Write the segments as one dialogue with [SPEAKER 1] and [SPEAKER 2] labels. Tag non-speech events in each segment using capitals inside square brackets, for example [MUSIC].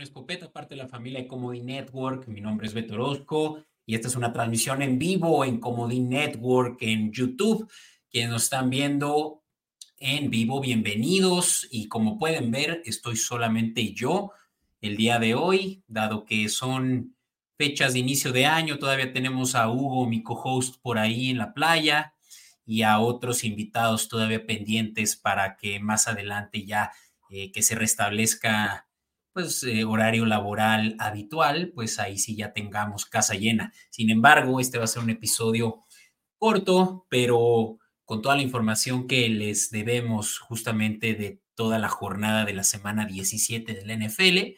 [SPEAKER 1] Escopeta, parte de la familia de Comodín Network. Mi nombre es Beto Orozco y esta es una transmisión en vivo en Comodín Network en YouTube. Quienes nos están viendo en vivo, bienvenidos. Y como pueden ver, estoy solamente yo el día de hoy, dado que son fechas de inicio de año. Todavía tenemos a Hugo, mi co-host, por ahí en la playa y a otros invitados todavía pendientes para que más adelante ya eh, que se restablezca pues eh, horario laboral habitual, pues ahí sí ya tengamos casa llena. Sin embargo, este va a ser un episodio corto, pero con toda la información que les debemos justamente de toda la jornada de la semana 17 del NFL.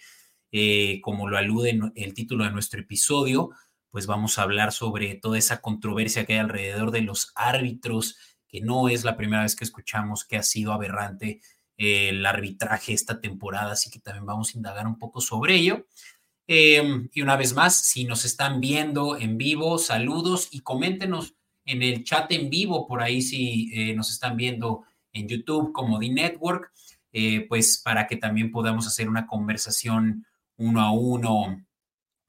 [SPEAKER 1] Como lo alude el título de nuestro episodio, pues vamos a hablar sobre toda esa controversia que hay alrededor de los árbitros, que no es la primera vez que escuchamos que ha sido aberrante el arbitraje esta temporada, así que también vamos a indagar un poco sobre ello. Em, y una vez más, si nos están viendo en vivo, saludos y coméntenos en el chat en vivo, por ahí si eh, nos están viendo en YouTube como The Network, eh, pues para que también podamos hacer una conversación uno a uno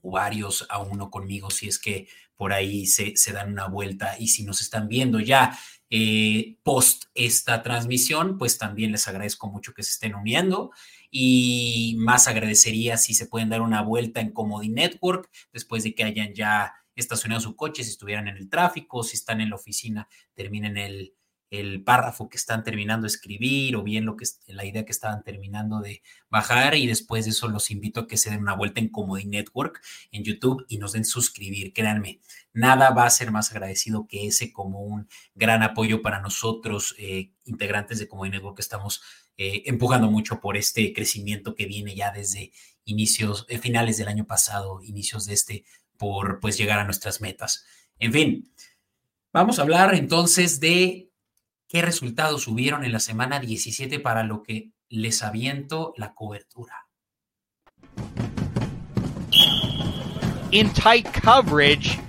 [SPEAKER 1] o varios a uno conmigo, si es que por ahí se, se dan una vuelta y si nos están viendo ya eh, post esta transmisión, pues también les agradezco mucho que se estén uniendo y más agradecería si se pueden dar una vuelta en Comodi Network después de que hayan ya estacionado su coche, si estuvieran en el tráfico, si están en la oficina, terminen el, el párrafo que están terminando de escribir o bien lo que la idea que estaban terminando de bajar y después de eso los invito a que se den una vuelta en Comodi Network en YouTube y nos den suscribir, créanme, nada va a ser más agradecido que ese como un gran apoyo para nosotros eh, integrantes de Comodi Network que estamos eh, empujando mucho por este crecimiento que viene ya desde inicios, eh, finales del año pasado, inicios de este, por pues llegar a nuestras metas. En fin, vamos a hablar entonces de qué resultados hubieron en la semana 17 para lo que les aviento la cobertura.
[SPEAKER 2] In tight coverage.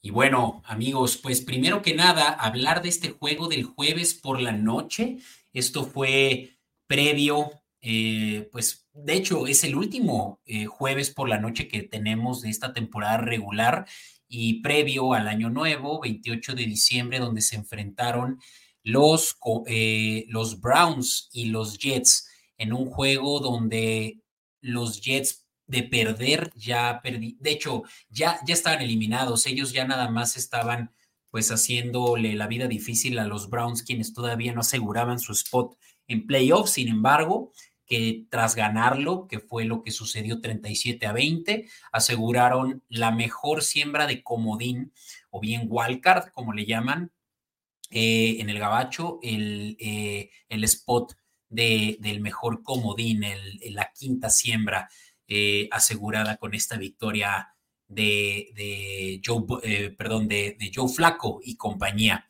[SPEAKER 1] Y bueno, amigos, pues primero que nada, hablar de este juego del jueves por la noche. Esto fue previo, eh, pues de hecho es el último eh, jueves por la noche que tenemos de esta temporada regular y previo al año nuevo, 28 de diciembre, donde se enfrentaron los, eh, los Browns y los Jets en un juego donde los Jets de perder ya perdí, de hecho ya, ya estaban eliminados, ellos ya nada más estaban pues haciéndole la vida difícil a los Browns, quienes todavía no aseguraban su spot en playoffs, sin embargo, que tras ganarlo, que fue lo que sucedió 37 a 20, aseguraron la mejor siembra de comodín o bien wildcard, como le llaman eh, en el gabacho, el, eh, el spot de, del mejor comodín, el, la quinta siembra eh, asegurada con esta victoria de, de Joe, perdón, de, de, Joe Flaco y compañía.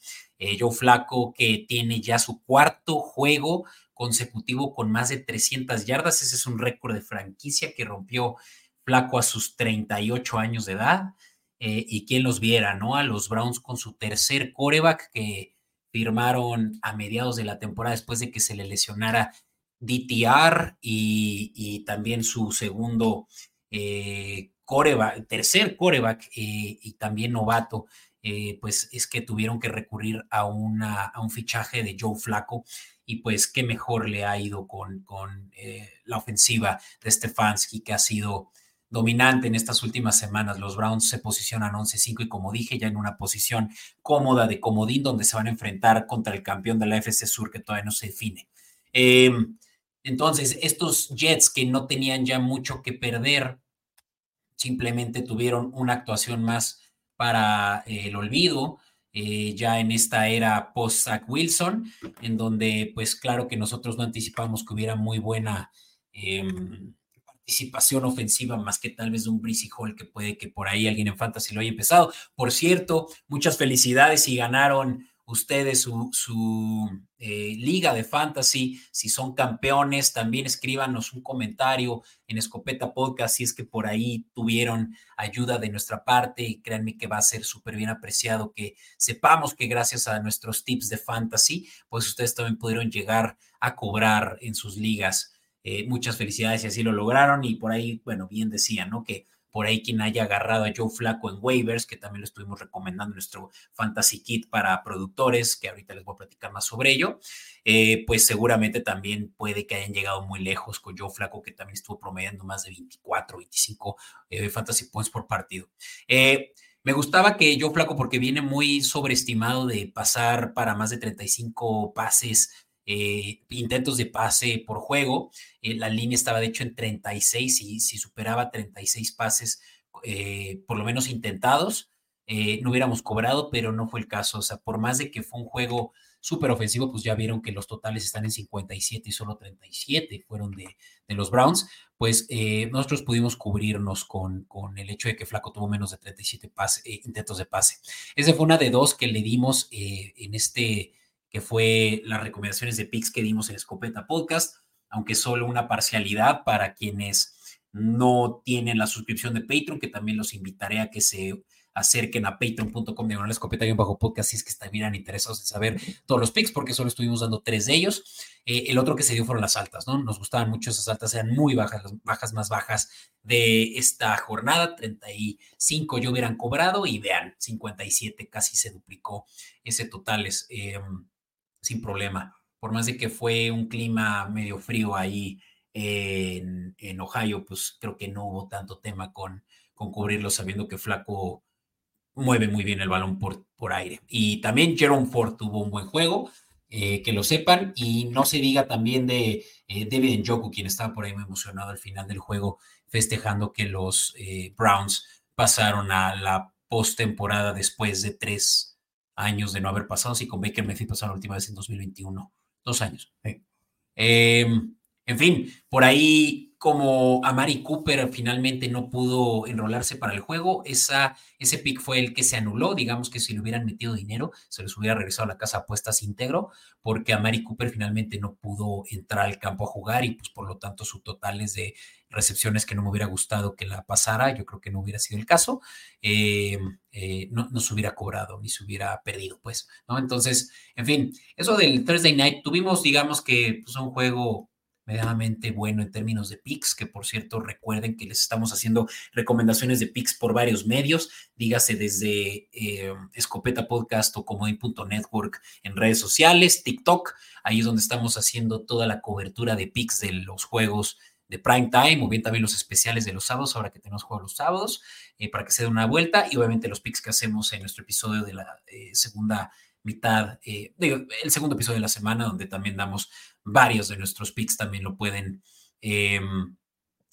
[SPEAKER 1] Joe Flaco que tiene ya su cuarto juego consecutivo con más de 300 yardas. Ese es un récord de franquicia que rompió Flaco a sus 38 años de edad. Eh, y quien los viera, ¿no? A los Browns con su tercer coreback que firmaron a mediados de la temporada después de que se le lesionara DTR y, también su segundo eh, coreback, tercer coreback eh, y también novato, pues es que tuvieron que recurrir a, una, a un fichaje de Joe Flaco y pues qué mejor le ha ido con, con eh, la ofensiva de Stefanski, que ha sido dominante en estas últimas semanas. Los Browns se posicionan 11-5 y como dije, ya en una posición cómoda de comodín donde se van a enfrentar contra el campeón de la FC Sur que todavía no se define. Em, entonces, estos Jets que no tenían ya mucho que perder, simplemente tuvieron una actuación más para eh, el olvido. Eh, ya en esta era post-Zach Wilson, en donde pues claro que nosotros no anticipamos que hubiera muy buena em, participación ofensiva, más que tal vez un Breezy Hall que puede que por ahí alguien en Fantasy lo haya empezado. Por cierto, muchas felicidades y ganaron ustedes su, eh, liga de fantasy, si son campeones, también escríbanos un comentario en Escopeta Podcast si es que por ahí tuvieron ayuda de nuestra parte y créanme que va a ser súper bien apreciado que sepamos que gracias a nuestros tips de fantasy, pues ustedes también pudieron llegar a cobrar en sus ligas. Eh, muchas felicidades y así lo lograron y por ahí, bueno, bien decían, ¿no? Que por ahí quien haya agarrado a Joe Flaco en waivers, que también lo estuvimos recomendando en nuestro Fantasy Kit para productores, que ahorita les voy a platicar más sobre ello, eh, pues seguramente también puede que hayan llegado muy lejos con Joe Flaco, que también estuvo promediando más de 24, 25 eh, Fantasy Points por partido. Eh, me gustaba que Joe Flaco, porque viene muy sobreestimado de pasar para más de 35 pases eh, intentos de pase por juego. Eh, la línea estaba de hecho en 36 y si superaba 36 pases, eh, por lo menos intentados, no hubiéramos cobrado, pero no fue el caso. O sea, por más de que fue un juego súper ofensivo, pues ya vieron que los totales están en 57 y solo 37 fueron de, los Browns, pues nosotros pudimos cubrirnos con, con, el hecho de que Flaco tuvo menos de 37 intentos de pase. Esa fue una de dos que le dimos en este fue las recomendaciones de picks que dimos en Escopeta Podcast, aunque solo una parcialidad para quienes no tienen la suscripción de Patreon, que también los invitaré a que se acerquen a patreon.com de escopeta y bajo podcast si es que estuvieran interesados en saber todos los picks, porque solo estuvimos dando tres de ellos. Eh, el otro que se dio fueron las altas, ¿no? Nos gustaban mucho esas altas, eran muy bajas, las bajas más bajas de esta jornada, 35 yo hubieran cobrado y vean, 57 casi se duplicó ese total. Es, eh, sin problema. Por más de que fue un clima medio frío ahí en, Ohio, pues creo que no hubo tanto tema con, con cubrirlo, sabiendo que Flaco mueve muy bien el balón por, por aire. Y también Jerome Ford tuvo un buen juego, eh, que lo sepan, y no se diga también de eh, David Njoku, quien estaba por ahí muy emocionado al final del juego, festejando que los eh, Browns pasaron a la postemporada después de tres años de no haber pasado. Sí, con Baker Mayfield pasó la última vez en 2021. Dos años. Em, en fin, por ahí como Amari Cooper finalmente no pudo enrolarse para el juego, esa, ese pick fue el que se anuló. Digamos que si le hubieran metido dinero, se les hubiera regresado a la casa apuestas íntegro, porque Amari Cooper finalmente no pudo entrar al campo a jugar y pues por lo tanto su total es de recepciones que no me hubiera gustado que la pasara, yo creo que no hubiera sido el caso, eh, eh, no, se hubiera cobrado ni se hubiera perdido, pues, ¿no? Entonces, en fin, eso del Thursday Night, tuvimos, digamos que pues, un juego medianamente bueno en términos de picks, que por cierto recuerden que les estamos haciendo recomendaciones de picks por varios medios, dígase desde eh, Escopeta Podcast o Comodín.network en redes sociales, TikTok, ahí es donde estamos haciendo toda la cobertura de picks de los juegos de prime time o bien también los especiales de los sábados, ahora que tenemos juegos los sábados, eh, para que se den una vuelta y obviamente los picks que hacemos en nuestro episodio de la eh, segunda mitad, el segundo episodio de la semana, donde también damos varios de nuestros picks también lo pueden em,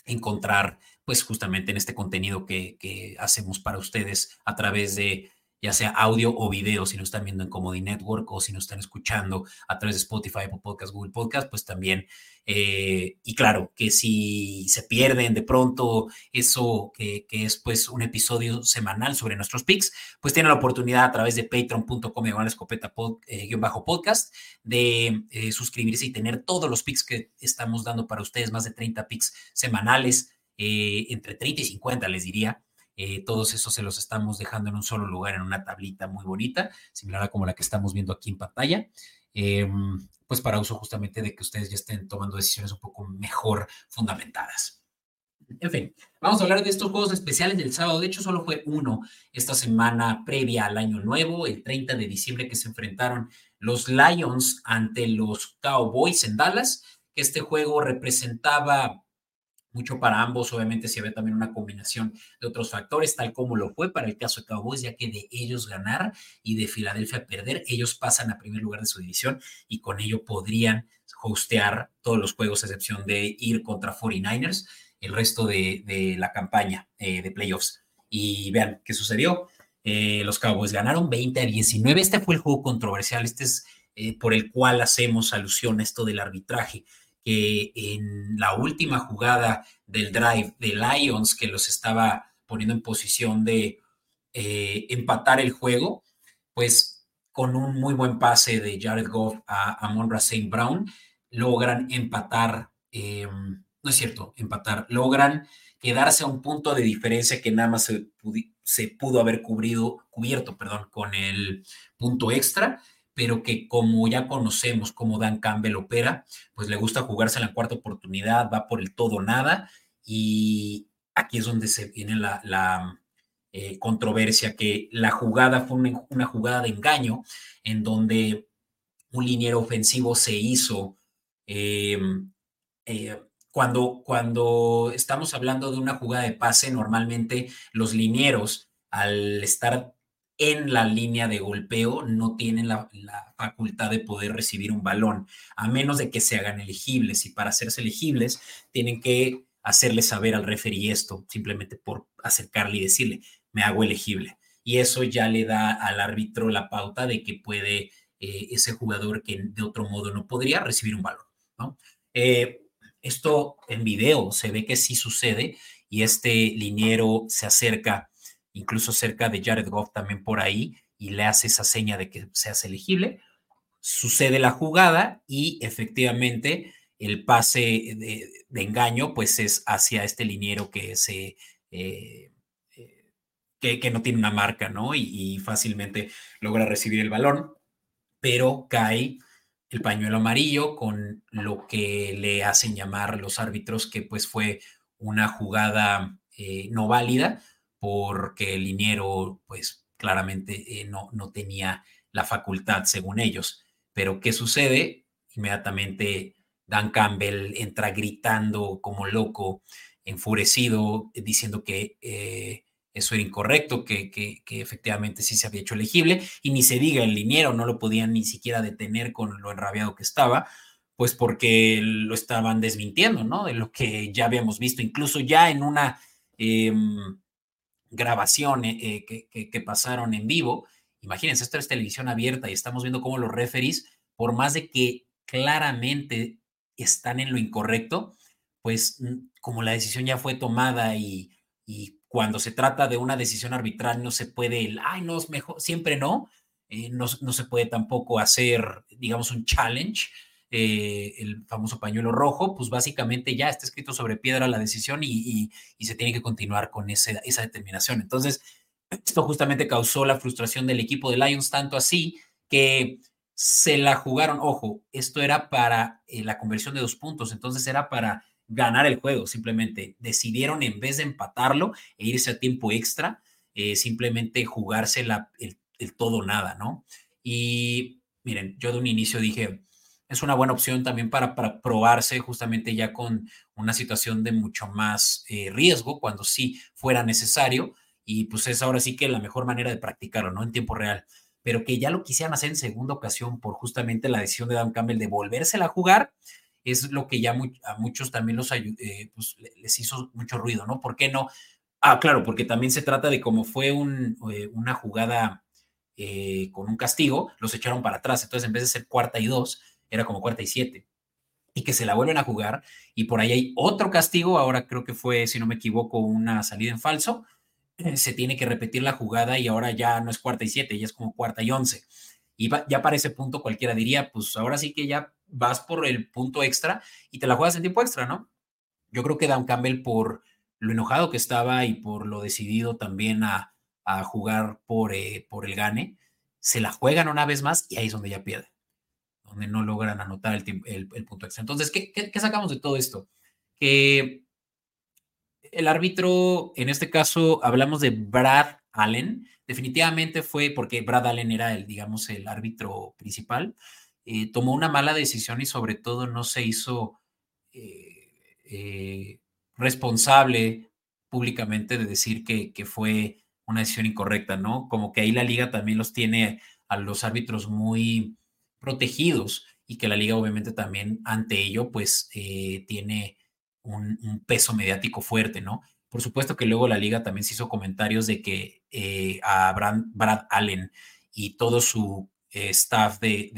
[SPEAKER 1] encontrar, pues justamente en este contenido que, hacemos para ustedes a través de ya sea audio o video, si nos están viendo en Comedy Network o si nos están escuchando a través de Spotify, Apple Podcast, Google Podcast, pues también. Eh, y claro, que si se pierden de pronto eso que, es pues un episodio semanal sobre nuestros picks, pues tienen la oportunidad a través de patreon.com escopeta eh, bajo podcast de eh, suscribirse y tener todos los picks que estamos dando para ustedes, más de 30 picks semanales, entre 30 y 50 les diría. Eh, todos esos se los estamos dejando en un solo lugar, en una tablita muy bonita, similar a como la que estamos viendo aquí en pantalla. Em, pues para uso justamente de que ustedes ya estén tomando decisiones un poco mejor fundamentadas. En fin, vamos a hablar de estos juegos especiales del sábado. De hecho, solo fue uno esta semana previa al año nuevo, el 30 de diciembre, que se enfrentaron los Lions ante los Cowboys en Dallas, que este juego representaba mucho para ambos. Obviamente se ve también una combinación de otros factores, tal como lo fue para el caso de Cowboys, ya que de ellos ganar y de Filadelfia perder, ellos pasan a primer lugar de su división y con ello podrían hostear todos los juegos, a excepción de ir contra 49ers, el resto de, la campaña eh, de playoffs. Y vean qué sucedió. Eh, los Cowboys ganaron 20 a 19. Este fue el juego controversial. Este es eh, por el cual hacemos alusión a esto del arbitraje que en la última jugada del drive de Lions, que los estaba poniendo en posición de eh, empatar el juego, pues con un muy buen pase de Jared Goff a, Monra St. Brown, logran empatar, eh, no es cierto, empatar, logran quedarse a un punto de diferencia que nada más se, se pudo haber cubrido, cubierto perdón, con el punto extra, pero que como ya conocemos cómo Dan Campbell opera, pues le gusta jugarse en la cuarta oportunidad, va por el todo nada, y aquí es donde se viene la, eh, controversia, que la jugada fue una, una, jugada de engaño, en donde un liniero ofensivo se hizo eh, eh, cuando, cuando estamos hablando de una jugada de pase, normalmente los linieros, al estar en la línea de golpeo, no tienen la, facultad de poder recibir un balón, a menos de que se hagan elegibles. Y para hacerse elegibles, tienen que hacerle saber al referee esto, simplemente por acercarle y decirle, me hago elegible. Y eso ya le da al árbitro la pauta de que puede eh, ese jugador que de otro modo no podría recibir un balón. Eh, esto en video se ve que sí sucede y este liniero se acerca, incluso cerca de Jared Goff también por ahí, y le hace esa seña de que seas elegible. Sucede la jugada y efectivamente el pase de, engaño pues es hacia este liniero que se... Eh, que, que, no tiene una marca, ¿no? Y, y, fácilmente logra recibir el balón, pero cae el pañuelo amarillo con lo que le hacen llamar los árbitros que pues fue una jugada eh, no válida porque el liniero pues claramente eh, no, no tenía la facultad según ellos. Pero ¿qué sucede? Inmediatamente Dan Campbell entra gritando como loco, enfurecido, diciendo que eh, eso era incorrecto, que, que, efectivamente sí se había hecho elegible, y ni se diga el liniero, no lo podían ni siquiera detener con lo enrabiado que estaba, pues porque lo estaban desmintiendo, ¿no? De lo que ya habíamos visto, incluso ya en una eh, grabación eh, que, pasaron en vivo. Imagínense, esto es televisión abierta y estamos viendo cómo los referees, por más de que claramente están en lo incorrecto, pues como la decisión ya fue tomada y, y cuando se trata de una decisión arbitral no se puede, el, ay, no, es mejor, siempre no, eh, no, no, se puede tampoco hacer, digamos, un challenge, eh, el famoso pañuelo rojo, pues básicamente ya está escrito sobre piedra la decisión y, se tiene que continuar con esa determinación. Entonces, esto justamente causó la frustración del equipo de Lions, tanto así que se la jugaron, ojo, esto era para eh, la conversión de dos puntos, entonces era para ganar el juego, simplemente decidieron en vez de empatarlo e irse a tiempo extra, eh, simplemente jugarse la, el, el, todo nada, ¿no? Y miren, yo de un inicio dije, es una buena opción también para, para probarse justamente ya con una situación de mucho más eh, riesgo cuando sí fuera necesario y pues es ahora sí que la mejor manera de practicarlo, ¿no? En tiempo real. Pero que ya lo quisieran hacer en segunda ocasión por justamente la decisión de Dan Campbell de volvérsela a jugar, es lo que ya a muchos también los eh, pues, les hizo mucho ruido, ¿no? ¿Por qué no? Ah, claro, porque también se trata de cómo fue un, eh, una jugada eh, con un castigo, los echaron para atrás, entonces en vez de ser cuarta y dos, era como cuarta y siete, y que se la vuelven a jugar, y por ahí hay otro castigo, ahora creo que fue, si no me equivoco, una salida en falso, se tiene que repetir la jugada y ahora ya no es cuarta y siete, ya es como cuarta y once. Y ya para ese punto cualquiera diría, pues ahora sí que ya vas por el punto extra y te la juegas en tiempo extra, ¿no? Yo creo que Dan Campbell por lo enojado que estaba y por lo decidido también a, a jugar por, eh, por el gane, se la juegan una vez más y ahí es donde ya pierde, donde no logran anotar el, el, el punto extra. Entonces, ¿qué, ¿qué, ¿qué, sacamos de todo esto? Que el árbitro, en este caso, hablamos de Brad Allen, definitivamente fue porque Brad Allen era el, digamos, el árbitro principal, eh, tomó una mala decisión y sobre todo no se hizo eh, eh, responsable públicamente de decir que, que, fue una decisión incorrecta, ¿no? Como que ahí la liga también los tiene a los árbitros muy protegidos y que la liga obviamente también ante ello pues eh, tiene un, peso mediático fuerte, ¿no? Por supuesto que luego la liga también se hizo comentarios de que eh, a Brad, Allen y todo su eh, staff de,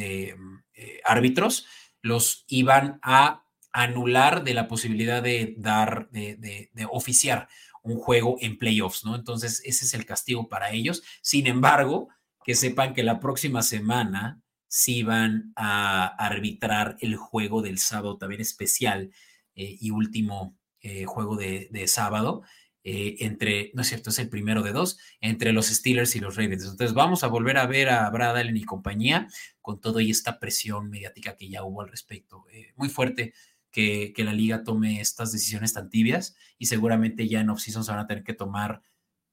[SPEAKER 1] eh, árbitros los iban a anular de la posibilidad de dar, de, de, de, oficiar un juego en playoffs, ¿no? Entonces, ese es el castigo para ellos. Sin embargo, que sepan que la próxima semana sí van a arbitrar el juego del sábado también especial eh, y último eh, juego de, sábado. Eh, entre, no es cierto, es el primero de dos, entre los Steelers y los Ravens. Entonces vamos a volver a ver a Brad Allen y compañía con toda esta presión mediática que ya hubo al respecto. muy fuerte que, que, la liga tome estas decisiones tan tibias y seguramente ya en off-season se van a tener que tomar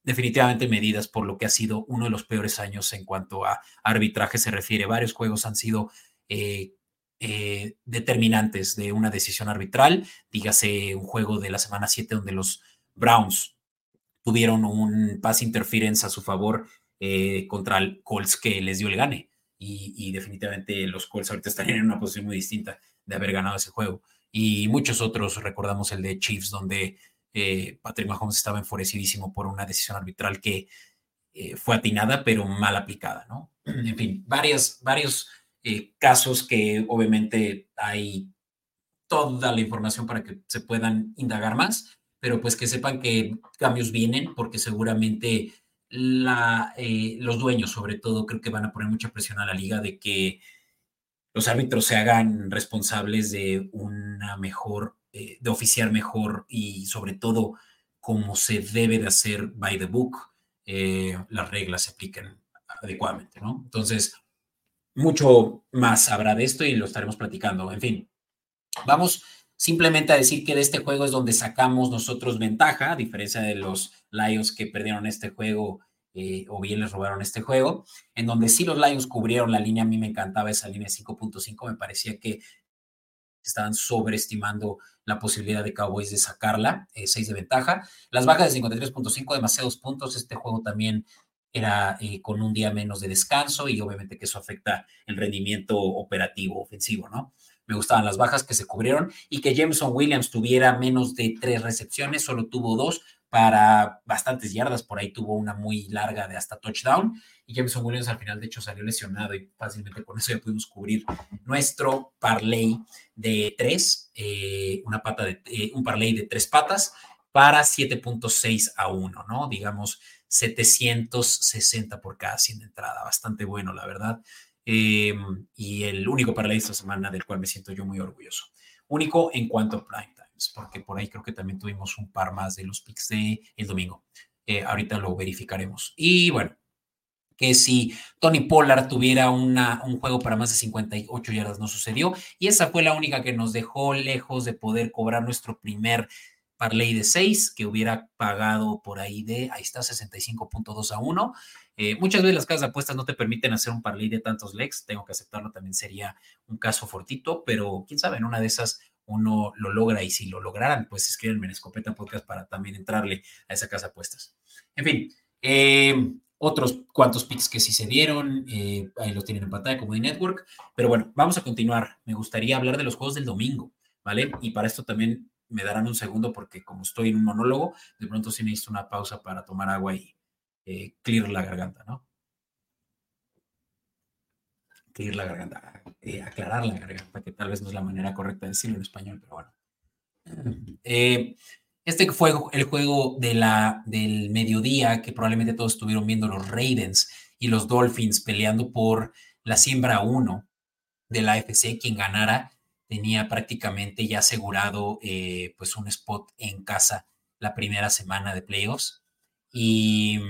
[SPEAKER 1] definitivamente medidas por lo que ha sido uno de los peores años en cuanto a arbitraje se refiere. Varios juegos han sido eh, eh, determinantes de una decisión arbitral. Dígase un juego de la semana 7 donde los Browns tuvieron un pass interference a su favor eh, contra el Colts que les dio el gane. Y, y, definitivamente los Colts ahorita estarían en una posición muy distinta de haber ganado ese juego. Y muchos otros, recordamos el de Chiefs, donde eh, Patrick Mahomes estaba enfurecidísimo por una decisión arbitral que eh, fue atinada, pero mal aplicada, ¿no? [CLEARS THROAT] En fin, varias, varios eh, casos que obviamente hay toda la información para que se puedan indagar más, pero pues que sepan que cambios vienen porque seguramente los dueños, sobre todo, creo que van a poner mucha presión a la liga de que los árbitros se hagan responsables de una mejor eh, de oficiar mejor y sobre todo como se debe de hacer by the book, eh, las reglas se apliquen adecuadamente, ¿no? Entonces, mucho más habrá de esto y lo estaremos platicando. En fin, vamos simplemente a decir que de este juego es donde sacamos nosotros ventaja, a diferencia de los Lions que perdieron este juego eh, o bien les robaron este juego, en donde sí los Lions cubrieron la línea, a mí me encantaba esa línea 5.5, me parecía que estaban sobreestimando la posibilidad de Cowboys de sacarla, 6 eh, de ventaja. Las bajas de 53.5, demasiados puntos. Este juego también era eh, con un día menos de descanso y obviamente que eso afecta el rendimiento operativo, ofensivo, ¿no? Me gustaban las bajas que se cubrieron y que Jameson Williams tuviera menos de tres recepciones, solo tuvo dos, para bastantes yardas, por ahí tuvo una muy larga de hasta touchdown y Jameson Williams al final de hecho salió lesionado y fácilmente con eso ya pudimos cubrir nuestro parlay de tres, eh, una pata de, eh, un parlay de tres patas para 7.6 a 1, ¿no? Digamos 760 por cada 100 de entrada, bastante bueno, la verdad. Em, y el único parlay esta semana del cual me siento yo muy orgulloso. Único en cuanto a prime porque por ahí creo que también tuvimos un par más de los picks de el domingo. Eh, ahorita lo verificaremos. Y bueno, que si Tony Pollard tuviera una, un juego para más de 58 yardas no sucedió y esa fue la única que nos dejó lejos de poder cobrar nuestro primer parlay de 6 que hubiera pagado por ahí de, ahí está, 65.2 a 1. Eh, muchas veces las casas apuestas no te permiten hacer un parlay de tantos legs, tengo que aceptarlo, también sería un caso fortito, pero quién sabe, en una de esas uno lo logra y si lo lograran, pues escríbanme en Escopeta Podcast para también entrarle a esa casa de apuestas. En fin, eh, otros cuantos picks que sí se dieron, eh, ahí lo tienen en pantalla como de Network, pero bueno, vamos a continuar. Me gustaría hablar de los juegos del domingo, ¿vale? Y para esto también me darán un segundo porque como estoy en un monólogo, de pronto sí necesito una pausa para tomar agua y eh, clear la garganta, ¿no? Clear la garganta. Eh, aclarar la garganta, que tal vez no es la manera correcta de decirlo en español, pero bueno. Eh, este fue el juego de la, del mediodía que probablemente todos estuvieron viendo los Ravens y los Dolphins peleando por la siembra 1 de la AFC. Quien ganara tenía prácticamente ya asegurado eh, pues un spot en casa la primera semana de playoffs. Y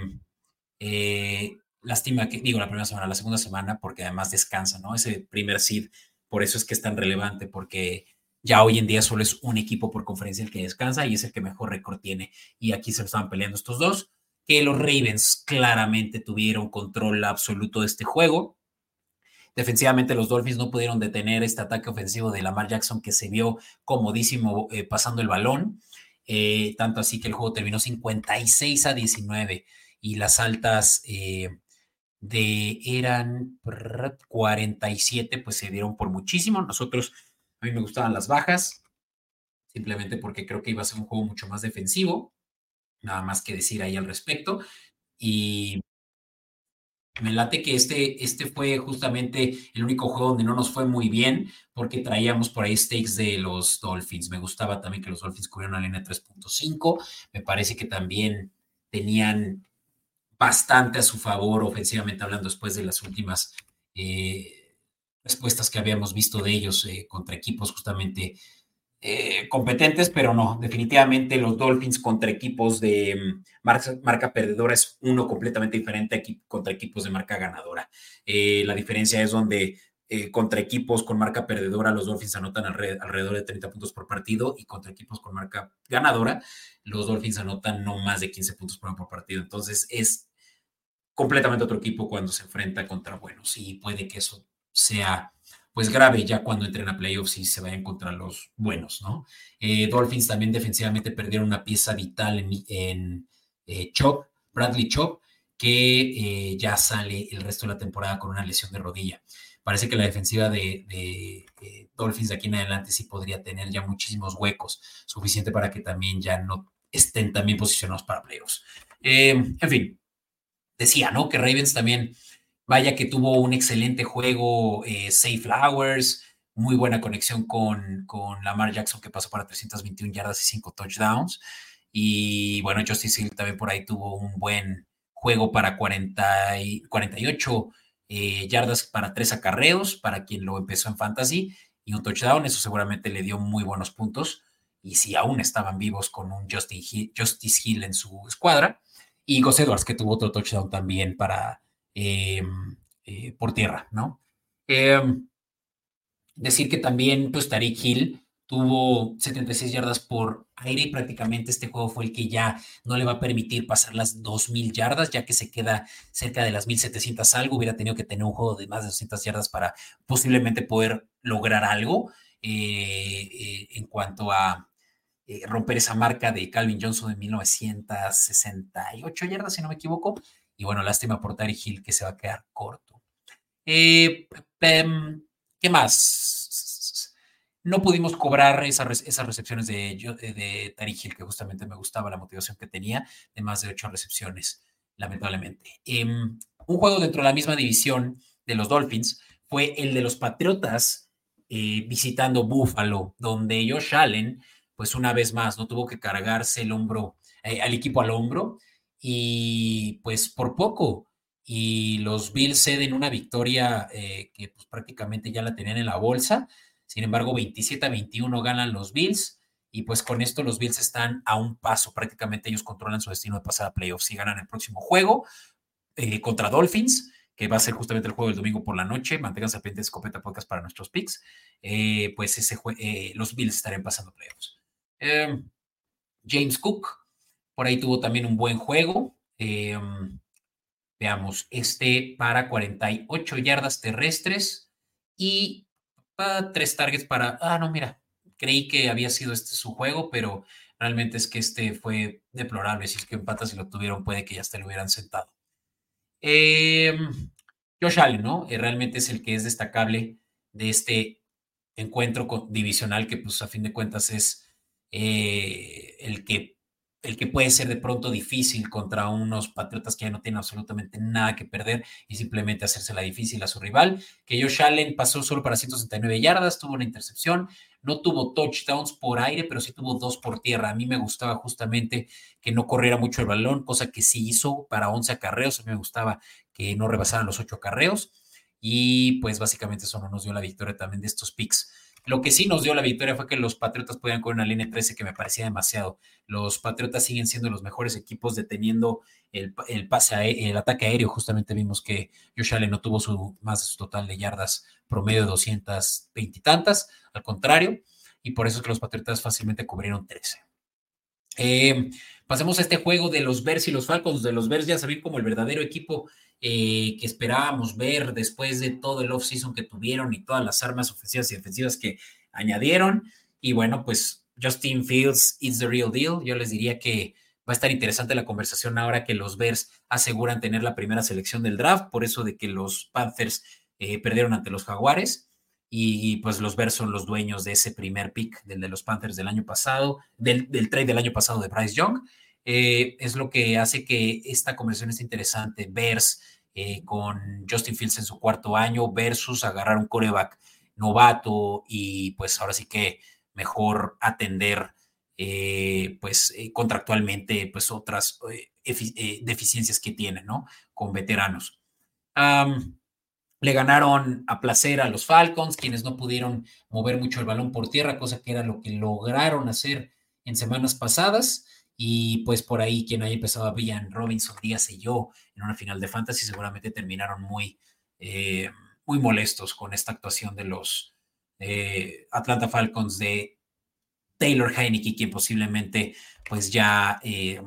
[SPEAKER 1] Lástima que, digo, la primera semana, la segunda semana, porque además descansa, ¿no? Ese primer seed, por eso es que es tan relevante, porque ya hoy en día solo es un equipo por conferencia el que descansa y es el que mejor récord tiene. Y aquí se lo estaban peleando estos dos, que los Ravens claramente tuvieron control absoluto de este juego. Defensivamente los Dolphins no pudieron detener este ataque ofensivo de Lamar Jackson que se vio comodísimo eh, pasando el balón. Eh, tanto así que el juego terminó 56 a 19 y las altas eh, de eran 47, pues se dieron por muchísimo. Nosotros, a mí me gustaban las bajas, simplemente porque creo que iba a ser un juego mucho más defensivo. Nada más que decir ahí al respecto. Y me late que este, este fue justamente el único juego donde no nos fue muy bien, porque traíamos por ahí stakes de los Dolphins. Me gustaba también que los Dolphins cubrieron la línea 3.5. Me parece que también tenían bastante a su favor ofensivamente hablando después de las últimas eh, respuestas que habíamos visto de ellos eh, contra equipos justamente eh, competentes, pero no, definitivamente los Dolphins contra equipos de mm, marca, perdedora es uno completamente diferente contra equipos de marca ganadora. La diferencia es donde eh, contra equipos con marca perdedora los Dolphins anotan alrededor de 30 puntos por partido y contra equipos con marca ganadora los Dolphins anotan no más de 15 puntos por, partido. Entonces es completamente otro equipo cuando se enfrenta contra buenos y puede que eso sea pues grave ya cuando entren a playoffs y se vayan contra los buenos, ¿no? Eh, Dolphins también defensivamente perdieron una pieza vital en, eh, Chop, Bradley Chop, que ya sale el resto de la temporada con una lesión de rodilla. Parece que la defensiva de, Dolphins de aquí en adelante sí podría tener ya muchísimos huecos, suficiente para que también ya no estén también posicionados para playoffs. en fin, decía, ¿no? Que Ravens también Vaya que tuvo un excelente juego, eh, Safe Flowers, muy buena conexión con, con Lamar Jackson que pasó para 321 yardas y 5 touchdowns. Y bueno, Justice Hill también por ahí tuvo un buen juego para 40 y 48 eh, yardas para tres acarreos, para quien lo empezó en fantasy, y un touchdown. Eso seguramente le dio muy buenos puntos. Y si aún estaban vivos con un Justice Hill, en su escuadra. Y Gus Edwards, que tuvo otro touchdown también para Em, eh, por tierra, ¿no? Em, decir que también, pues, Tariq Hill tuvo 76 yardas por aire y prácticamente este juego fue el que ya no le va a permitir pasar las 2.000 yardas, ya que se queda cerca de las 1.700 algo, hubiera tenido que tener un juego de más de 200 yardas para posiblemente poder lograr algo eh, eh, en cuanto a romper esa marca de Calvin Johnson de 1968 yardas, si no me equivoco, y bueno, lástima por Tari Hill que se va a quedar corto. Eh, ¿Qué más? No pudimos cobrar esas, esas recepciones de, de Tari Hill, que justamente me gustaba la motivación que tenía, de más de ocho recepciones, lamentablemente. Em, un juego dentro de la misma división de los Dolphins fue el de los Patriotas eh, visitando Buffalo, donde Josh Allen, pues una vez más, no tuvo que cargarse el hombro, eh, al equipo al hombro, y pues por poco. Y los Bills ceden una victoria eh, que pues, prácticamente ya la tenían en la bolsa. Sin embargo, 27 a 21 ganan los Bills. Y pues con esto los Bills están a un paso. Prácticamente ellos controlan su destino de pasar a playoffs. Si ganan el próximo juego eh, contra Dolphins, que va a ser justamente el juego del domingo por la noche, manténganse pendientes de Escopeta Podcast para nuestros picks, eh, pues ese los Bills estarían pasando playoffs. Em, James Cook por ahí tuvo también un buen juego. Em, veamos, este para 48 yardas terrestres y tres targets para... Ah, no, mira, creí que había sido este su juego, pero realmente es que este fue deplorable. Si es que en si lo tuvieron, puede que ya hasta lo hubieran sentado. Eh, Josh Allen, ¿no? Eh, realmente es el que es destacable de este encuentro divisional que, pues, a fin de cuentas es eh, el que el que puede ser de pronto difícil contra unos Patriotas que ya no tienen absolutamente nada que perder y simplemente hacerse la difícil a su rival. Que Josh Allen pasó solo para 169 yardas, tuvo una intercepción, no tuvo touchdowns por aire, pero sí tuvo dos por tierra. A mí me gustaba justamente que no corriera mucho el balón, cosa que sí hizo para 11 acarreos. A mí me gustaba que no rebasaran los 8 acarreos. Y pues básicamente eso no nos dio la victoria también de estos picks. Lo que sí nos dio la victoria fue que los Patriotas podían con una línea 13 que me parecía demasiado. Los Patriotas siguen siendo los mejores equipos deteniendo el, el ataque aéreo. Justamente vimos que Josh Allen no tuvo su, más de su total de yardas promedio de 220 y tantas, al contrario, y por eso es que los Patriotas fácilmente cubrieron 13. Eh, pasemos a este juego de los Bears y los Falcons. De los Bears ya se como el verdadero equipo eh, que esperábamos ver después de todo el offseason que tuvieron y todas las armas ofensivas y defensivas que añadieron. Y bueno, pues Justin Fields is the real deal. Yo les diría que va a estar interesante la conversación ahora que los Bears aseguran tener la primera selección del draft, por eso de que los Panthers eh, perdieron ante los Jaguares. Y pues los Bears son los dueños de ese primer pick, del de los Panthers del año pasado, del, trade del año pasado de Bryce Young. Eh, es lo que hace que esta conversación esté interesante. Bears eh, con Justin Fields en su cuarto año versus agarrar un coreback novato y pues ahora sí que mejor atender eh, pues contractualmente, pues otras deficiencias que tienen, ¿no? Con veteranos. le ganaron a placer a los Falcons, quienes no pudieron mover mucho el balón por tierra, cosa que era lo que lograron hacer en semanas pasadas. Y pues por ahí quien haya empezado a Villan Robinson, y yo en una final de fantasy seguramente terminaron muy, eh, muy molestos con esta actuación de los eh, Atlanta Falcons de Taylor Heineke, quien posiblemente pues ya eh,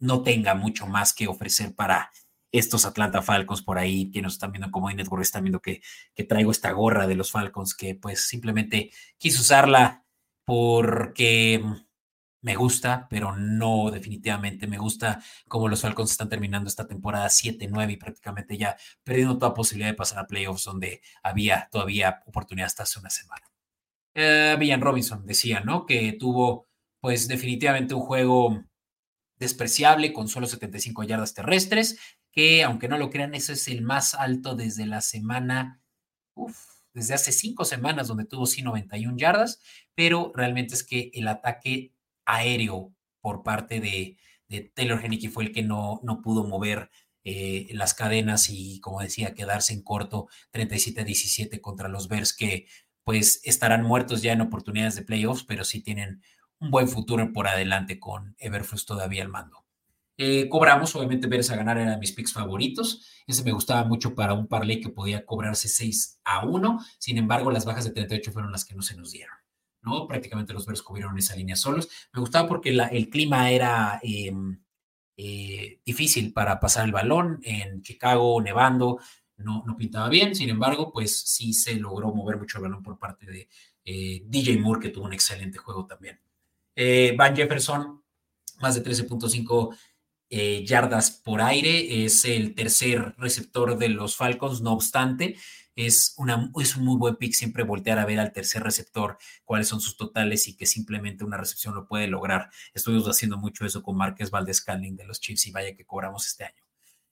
[SPEAKER 1] no tenga mucho más que ofrecer para estos Atlanta Falcons por ahí, que nos están viendo como Network, están viendo que, que traigo esta gorra de los Falcons, que pues simplemente quise usarla porque me gusta, pero no definitivamente me gusta cómo los Falcons están terminando esta temporada 7-9 y prácticamente ya perdiendo toda posibilidad de pasar a playoffs donde había todavía oportunidad hasta hace una semana. Eh, Robinson decía, ¿no? Que tuvo pues definitivamente un juego despreciable con solo 75 yardas terrestres, que aunque no lo crean, ese es el más alto desde la semana, desde hace cinco semanas donde tuvo sí 91 yardas, pero realmente es que el ataque aéreo por parte de, Taylor Henneke fue el que no, no pudo mover eh, las cadenas y, como decía, quedarse en corto 37-17 contra los Bears que pues estarán muertos ya en oportunidades de playoffs, pero sí tienen un buen futuro por adelante con Everflux todavía al mando. Eh, cobramos, obviamente Bears a ganar era mis picks favoritos. Ese me gustaba mucho para un parlay que podía cobrarse 6 a 1. Sin embargo, las bajas de 38 fueron las que no se nos dieron. ¿No? Prácticamente los Bears cubrieron esa línea solos. Me gustaba porque el clima era em, eh, difícil para pasar el balón en Chicago, nevando, no, no pintaba bien. Sin embargo, pues sí se logró mover mucho el balón por parte de eh, DJ Moore, que tuvo un excelente juego también. Eh, Van Jefferson, más de 13.5 yardas por aire, es el tercer receptor de los Falcons, no obstante, es, una, es un muy buen pick siempre voltear a ver al tercer receptor cuáles son sus totales y que simplemente una recepción lo puede lograr. Estuvimos haciendo mucho eso con Márquez Valdez Canling de los Chiefs y vaya que cobramos este año.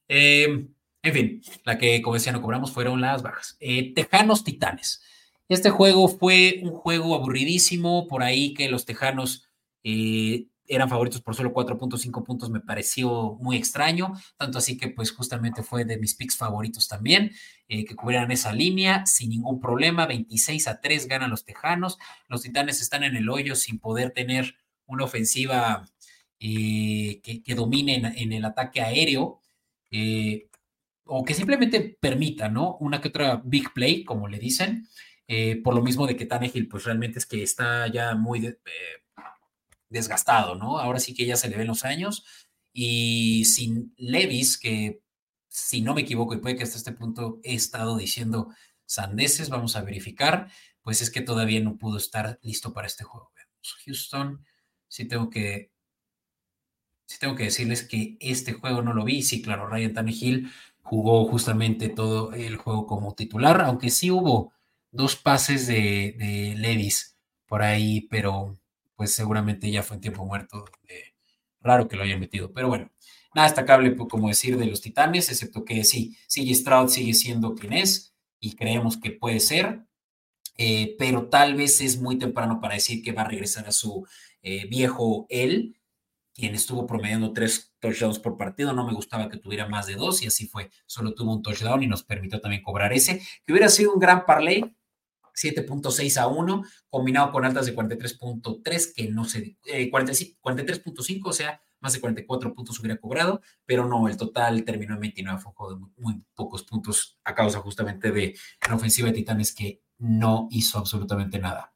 [SPEAKER 1] Em, en fin, la que como decía no cobramos fueron las bajas. Eh, Tejanos Titanes. Este juego fue un juego aburridísimo, por ahí que los Tejanos eh, eran favoritos por solo 4.5 puntos, me pareció muy extraño, tanto así que pues justamente fue de mis picks favoritos también, eh, que cubrieran esa línea sin ningún problema, 26 a 3 ganan los Tejanos, los Titanes están en el hoyo sin poder tener una ofensiva eh, que, domine en, el ataque aéreo, eh, o que simplemente permita, ¿no? Una que otra big play, como le dicen, por lo mismo de que Tannehill pues realmente es que está ya muy desgastado, ¿no? Ahora sí que ya se le ven los años y sin Levis, que si no me equivoco y puede que hasta este punto he estado diciendo sandeces, vamos a verificar, pues es que todavía no pudo estar listo para este juego. Houston, sí tengo que, sí tengo que decirles que este juego no lo vi, sí, claro, Ryan Tannehill jugó justamente todo el juego como titular, aunque sí hubo dos pases de, de Levis por ahí, pero pues seguramente ya fue en tiempo muerto. raro que lo hayan metido, pero bueno, nada destacable, como decir, de los Titanes, excepto que sí, sigue Stroud sigue siendo quien es y creemos que puede ser, eh, pero tal vez es muy temprano para decir que va a regresar a su eh, viejo él, quien estuvo promediando tres touchdowns por partido. No me gustaba que tuviera más de dos y así fue. Solo tuvo un touchdown y nos permitió también cobrar ese, que hubiera sido un gran parlay 7.6 a 1, combinado con altas de 43.3, que no sé, eh, 43.5, o sea, más de 44 puntos hubiera cobrado, pero no, el total terminó en 29, fue de muy, pocos puntos a causa justamente de la ofensiva de Titanes que no hizo absolutamente nada.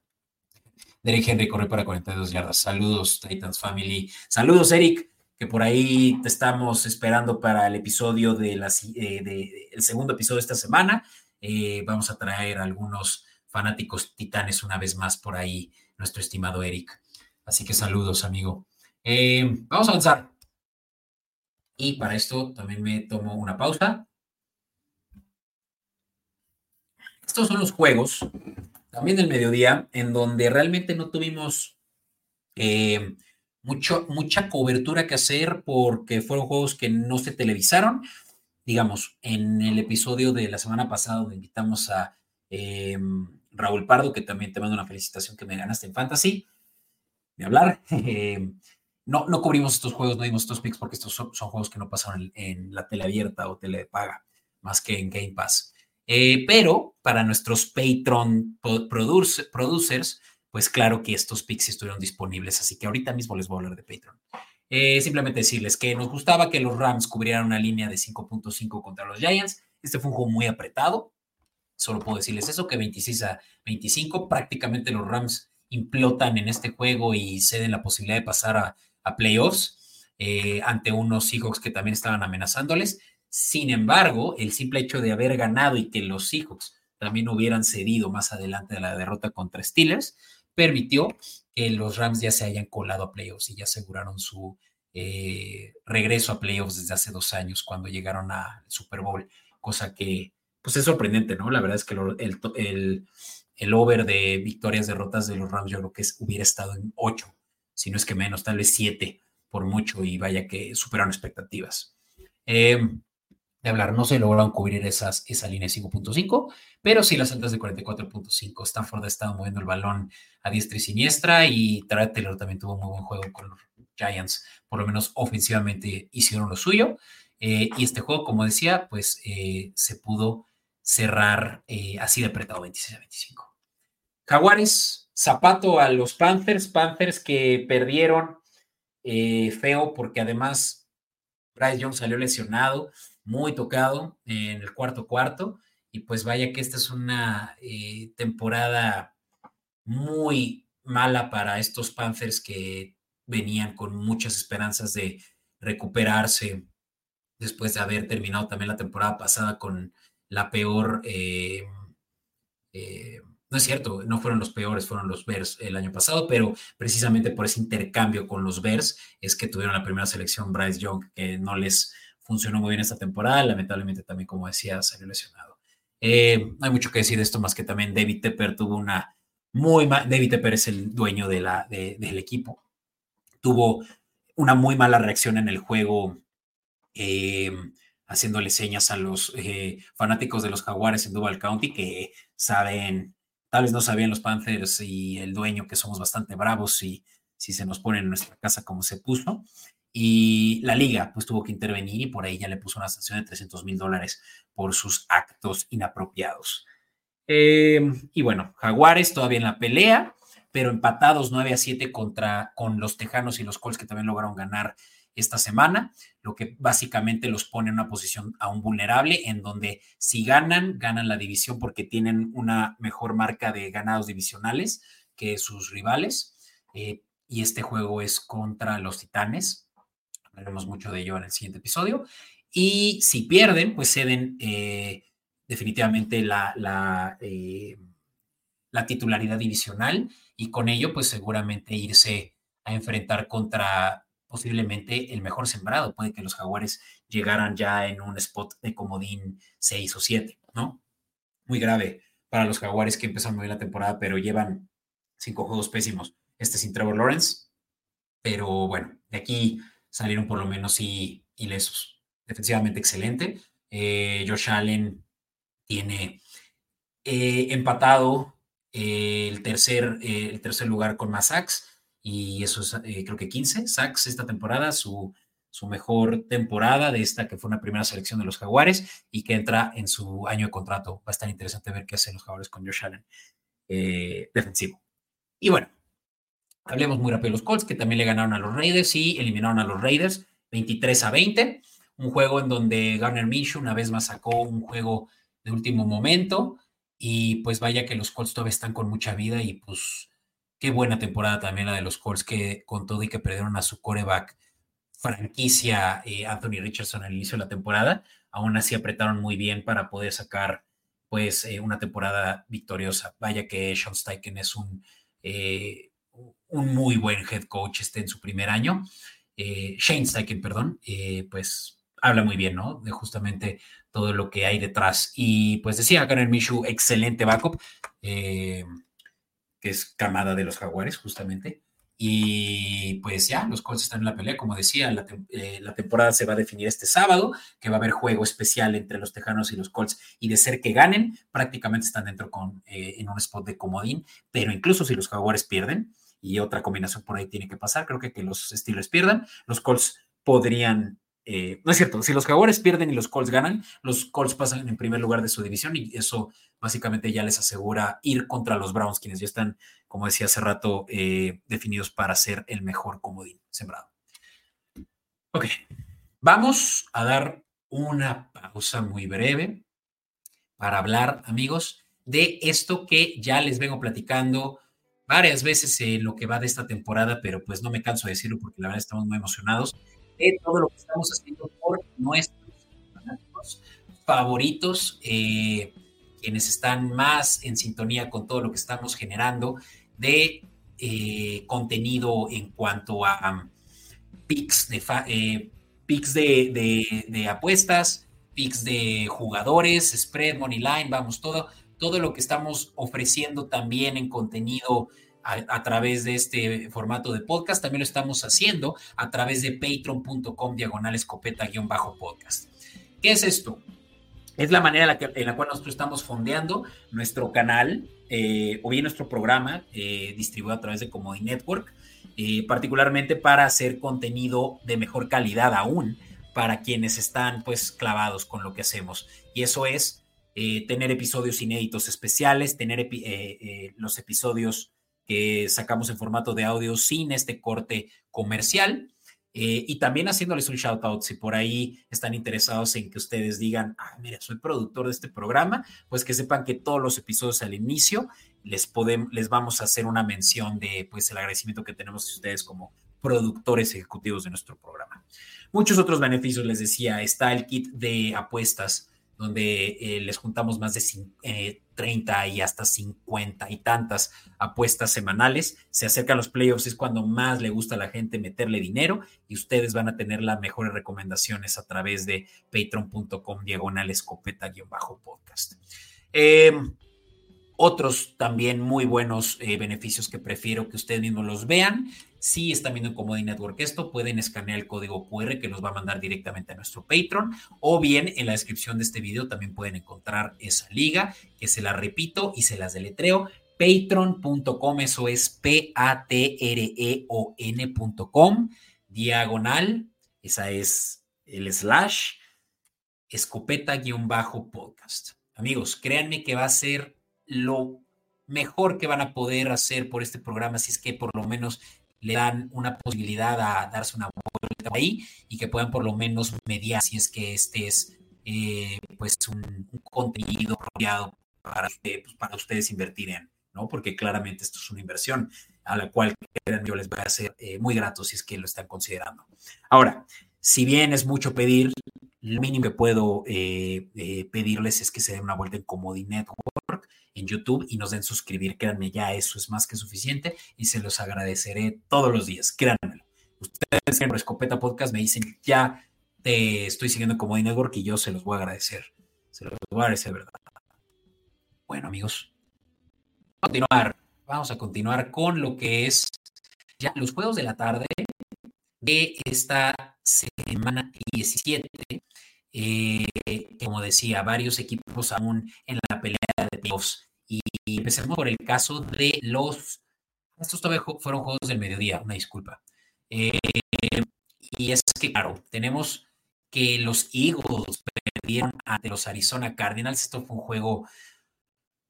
[SPEAKER 1] Derek Henry corre para 42 yardas. Saludos, Titans Family. Saludos, Eric, que por ahí te estamos esperando para el episodio de la, eh, el segundo episodio de esta semana. Eh, vamos a traer algunos fanáticos titanes una vez más por ahí, nuestro estimado Eric. Así que saludos, amigo. Eh, vamos a avanzar. Y para esto también me tomo una pausa. Estos son los juegos, también del mediodía, en donde realmente no tuvimos eh, mucho, mucha cobertura que hacer porque fueron juegos que no se televisaron. Digamos, en el episodio de la semana pasada donde invitamos a eh, Raúl Pardo, que también te mando una felicitación que me ganaste en Fantasy. de hablar. [LAUGHS] no, no cubrimos estos juegos, no dimos estos picks porque estos son, juegos que no pasaron en, la tele abierta o tele de paga, más que en Game Pass. Eh, pero para nuestros Patreon producers, pues claro que estos picks estuvieron disponibles, así que ahorita mismo les voy a hablar de Patreon. Eh, simplemente decirles que nos gustaba que los Rams cubrieran una línea de 5.5 contra los Giants. Este fue un juego muy apretado. Solo puedo decirles eso, que 26 a 25, prácticamente los Rams implotan en este juego y ceden la posibilidad de pasar a, playoffs eh, ante unos Seahawks que también estaban amenazándoles. Sin embargo, el simple hecho de haber ganado y que los Seahawks también hubieran cedido más adelante de la derrota contra Steelers, permitió que los Rams ya se hayan colado a playoffs y ya aseguraron su eh, regreso a playoffs desde hace dos años cuando llegaron al Super Bowl, cosa que pues es sorprendente, ¿no? La verdad es que el, el, el, over de victorias, derrotas de los Rams yo creo que hubiera estado en ocho, si no es que menos, tal vez siete por mucho y vaya que superaron expectativas. Eh, de hablar. No se lograron cubrir esas, esa línea de 5.5, pero sí las altas de 44.5. Stanford ha estado moviendo el balón a diestra y siniestra y Tara Taylor también tuvo un muy buen juego con los Giants. Por lo menos ofensivamente hicieron lo suyo. Eh, y este juego, como decía, pues eh, se pudo cerrar eh, así de apretado 26 a 25. Jaguares, zapato a los Panthers, Panthers que perdieron feo porque además Bryce Young salió lesionado muy tocado en el cuarto cuarto. Y pues vaya que esta es una eh, temporada muy mala para estos Panthers que venían con muchas esperanzas de recuperarse después de haber terminado también la temporada pasada con la peor... Eh, eh, no es cierto, no fueron los peores, fueron los Bears el año pasado, pero precisamente por ese intercambio con los Bears es que tuvieron la primera selección Bryce Young, que no les funcionó muy bien esta temporada, lamentablemente también, como decía, salió lesionado. Eh, no hay mucho que decir de esto más que también David Tepper tuvo una muy mala, David Tepper es el dueño de la, del equipo, tuvo una muy mala reacción en el juego, haciéndole señas a los eh, fanáticos de los Jaguares en Duval County que saben, tal vez no sabían los Panthers y el dueño que somos bastante bravos y si se nos pone en nuestra casa como se puso. Y la liga pues tuvo que intervenir y por ahí ya le puso una sanción de 300 mil dólares por sus actos inapropiados. Em, y bueno, Jaguares todavía en la pelea, pero empatados 9 a 7 contra, con los Tejanos y los Colts que también lograron ganar esta semana, lo que básicamente los pone en una posición aún vulnerable, en donde si ganan, ganan la división porque tienen una mejor marca de ganados divisionales que sus rivales. Eh, y este juego es contra los Titanes, Hablaremos mucho de ello en el siguiente episodio. Y si pierden, pues ceden eh, definitivamente la, eh, la, titularidad divisional y con ello, pues seguramente irse a enfrentar contra posiblemente el mejor sembrado. Puede que los jaguares llegaran ya en un spot de comodín 6 o 7, ¿no? Muy grave para los jaguares que empezaron muy bien la temporada, pero llevan cinco juegos pésimos. Este sin Trevor Lawrence. Pero bueno, de aquí salieron por lo menos ilesos. Defensivamente excelente. Eh, Josh Allen tiene eh, empatado eh, el, tercer, el tercer lugar con más sacks y eso es creo que 15 sacks esta temporada, su, su mejor temporada de esta que fue una primera selección de los Jaguares y que entra en su año de contrato. Va a estar interesante ver qué hacen los Jaguares con Josh Allen defensivo. Y bueno, Hablemos muy rápido de los Colts, que también le ganaron a los Raiders y eliminaron a los Raiders 23 a 20. Un juego en donde Garner Minshew una vez más sacó un juego de último momento. Y pues vaya que los Colts todavía están con mucha vida y pues qué buena temporada también la de los Colts que con todo y que perdieron a su coreback franquicia eh, Anthony Richardson al inicio de la temporada, aún así apretaron muy bien para poder sacar pues eh, una temporada victoriosa. Vaya que Sean Steichen es un eh, un muy buen head coach este en su primer año. Shane Steichen, perdón, pues habla muy bien, ¿no? De justamente todo lo que hay detrás. Y pues decía Karen Michu, excelente backup, que es camada de los jaguares, justamente. Y pues ya, los Colts están en la pelea, como decía, la, la, temporada se va a definir este sábado, que va a haber juego especial entre los Tejanos y los Colts, y de ser que ganen, prácticamente están dentro con, en un spot de comodín, pero incluso si los Jaguares pierden, y otra combinación por ahí tiene que pasar. Creo que que los Steelers pierdan, los Colts podrían eh, no es cierto, si los Jaguares pierden y los Colts ganan, los Colts pasan en primer lugar de su división y eso básicamente ya les asegura ir contra los Browns, quienes ya están, como decía hace rato, eh, definidos para ser el mejor comodín sembrado. Ok, vamos a dar una pausa muy breve para hablar, amigos, de esto que ya les vengo platicando varias veces en lo que va de esta temporada, pero pues no me canso de decirlo porque la verdad estamos muy emocionados de todo lo que estamos haciendo por nuestros fanáticos favoritos, eh, quienes están más en sintonía con todo lo que estamos generando de eh, contenido en cuanto a um, picks de, eh, de, apuestas, picks de jugadores, spread, money line, vamos, todo, todo lo que estamos ofreciendo también en contenido a, través de este formato de podcast, también lo estamos haciendo a través de patreon.com diagonal escopeta-podcast. ¿Qué es esto? Es la manera en la, cual nosotros estamos fondeando nuestro canal eh, o bien nuestro programa eh, distribuido a través de Comodi Network, eh, particularmente para hacer contenido de mejor calidad aún para quienes están pues clavados con lo que hacemos. Y eso es tener episodios inéditos especiales, tener los episodios que sacamos en formato de audio sin este corte comercial. Eh, y también haciéndoles un shout out si por ahí están interesados en que ustedes digan, ah, mira, soy productor de este programa, pues que sepan que todos los episodios al inicio les, podemos, les vamos a hacer una mención de pues el agradecimiento que tenemos de ustedes como productores ejecutivos de nuestro programa. Muchos otros beneficios, les decía, está el kit de apuestas donde eh, les juntamos más de 30 eh, y hasta 50 y tantas apuestas semanales. Se acercan los playoffs, es cuando más le gusta a la gente meterle dinero y ustedes van a tener las mejores recomendaciones a través de patreon.com diagonal escopeta-podcast. Em, otros también muy buenos eh, beneficios que prefiero que ustedes mismos los vean si están viendo en Comedy Network esto, pueden escanear el código QR que los va a mandar directamente a nuestro Patreon o bien en la descripción de este video también pueden encontrar esa liga que se la repito y se las deletreo patreon.com, eso es P-A-T-R-E-O-N.com, diagonal, esa es el slash, escopeta-podcast. Amigos, créanme que va a ser lo mejor que van a poder hacer por este programa, si es que por lo menos le dan una posibilidad a darse una vuelta ahí y que puedan por lo menos mediar si es que este es eh, pues un, contenido rodeado para, pues, para ustedes invertir en, ¿no? Porque claramente esto es una inversión a la cual yo les voy a ser eh, muy grato si es que lo están considerando. Ahora, si bien es mucho pedir, lo mínimo que puedo eh, pedirles es que se den una vuelta en Comodi Network en YouTube y nos den suscribir. Créanme, ya eso es más que suficiente y se los agradeceré todos los días. Créanmelo. Ustedes en Escopeta Podcast me dicen, ya te estoy siguiendo como Network y yo se los voy a agradecer. Se los voy a agradecer, ¿verdad? Bueno, amigos, vamos a continuar. Vamos a continuar con lo que es ya los juegos de la tarde de esta semana 17. Eh, como decía, varios equipos aún en la de. Y, empecemos por el caso de los. Estos todavía fueron juegos del mediodía, una disculpa. Eh, y es que, claro, tenemos que los Eagles perdieron ante los Arizona Cardinals. Esto fue un juego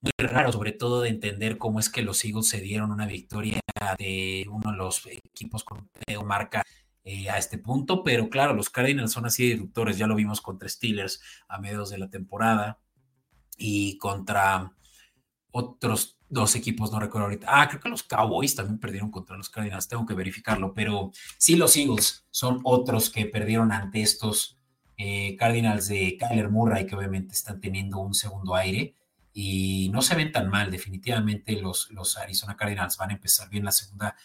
[SPEAKER 1] muy raro, sobre todo de entender cómo es que los Eagles se dieron una victoria de uno de los equipos con marca eh, a este punto, pero claro, los Cardinals son así deductores, ya lo vimos contra Steelers a mediados de la temporada y contra otros dos equipos, no recuerdo ahorita. Ah, creo que los Cowboys también perdieron contra los Cardinals, tengo que verificarlo, pero sí los Eagles son otros que perdieron ante estos eh, Cardinals de Kyler Murray, que obviamente están teniendo un segundo aire y no se ven tan mal, definitivamente los, los Arizona Cardinals van a empezar bien la segunda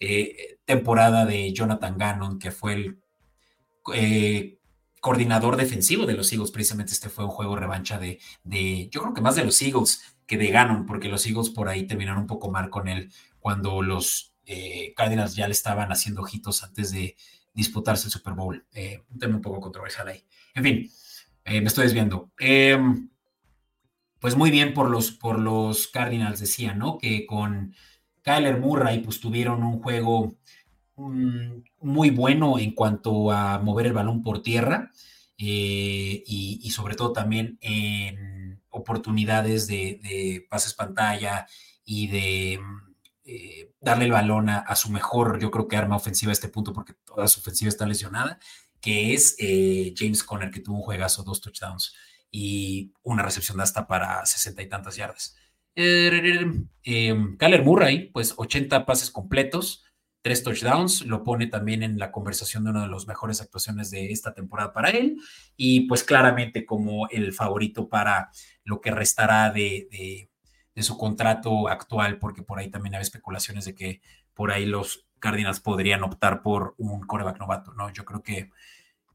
[SPEAKER 1] eh, temporada de Jonathan Gannon, que fue el eh, coordinador defensivo de los Eagles. Precisamente este fue un juego revancha de, de, yo creo que más de los Eagles que de Gannon, porque los Eagles por ahí terminaron un poco mal con él cuando los eh, Cardinals ya le estaban haciendo ojitos antes de disputarse el Super Bowl. un tema un poco controversial ahí. En fin, me estoy desviando. pues muy bien por los, por los Cardinals, decía, ¿no? Que con Kyler Murray, pues tuvieron un juego muy bueno en cuanto a mover el balón por tierra eh, y, sobre todo también en oportunidades de, pases pantalla y de eh, darle el balón a, su mejor, yo creo que arma ofensiva a este punto, porque toda su ofensiva está lesionada, que es eh, James Conner, que tuvo un juegazo, dos touchdowns y una recepción de hasta para sesenta y tantas yardas. Eh, Kyler Murray, pues 80 pases completos, tres touchdowns, lo pone también en la conversación de una de las mejores actuaciones de esta temporada para él y pues claramente como el favorito para lo que restará de, su contrato actual, porque por ahí también hay especulaciones de que por ahí los Cardinals podrían optar por un coreback novato, ¿no? Yo creo que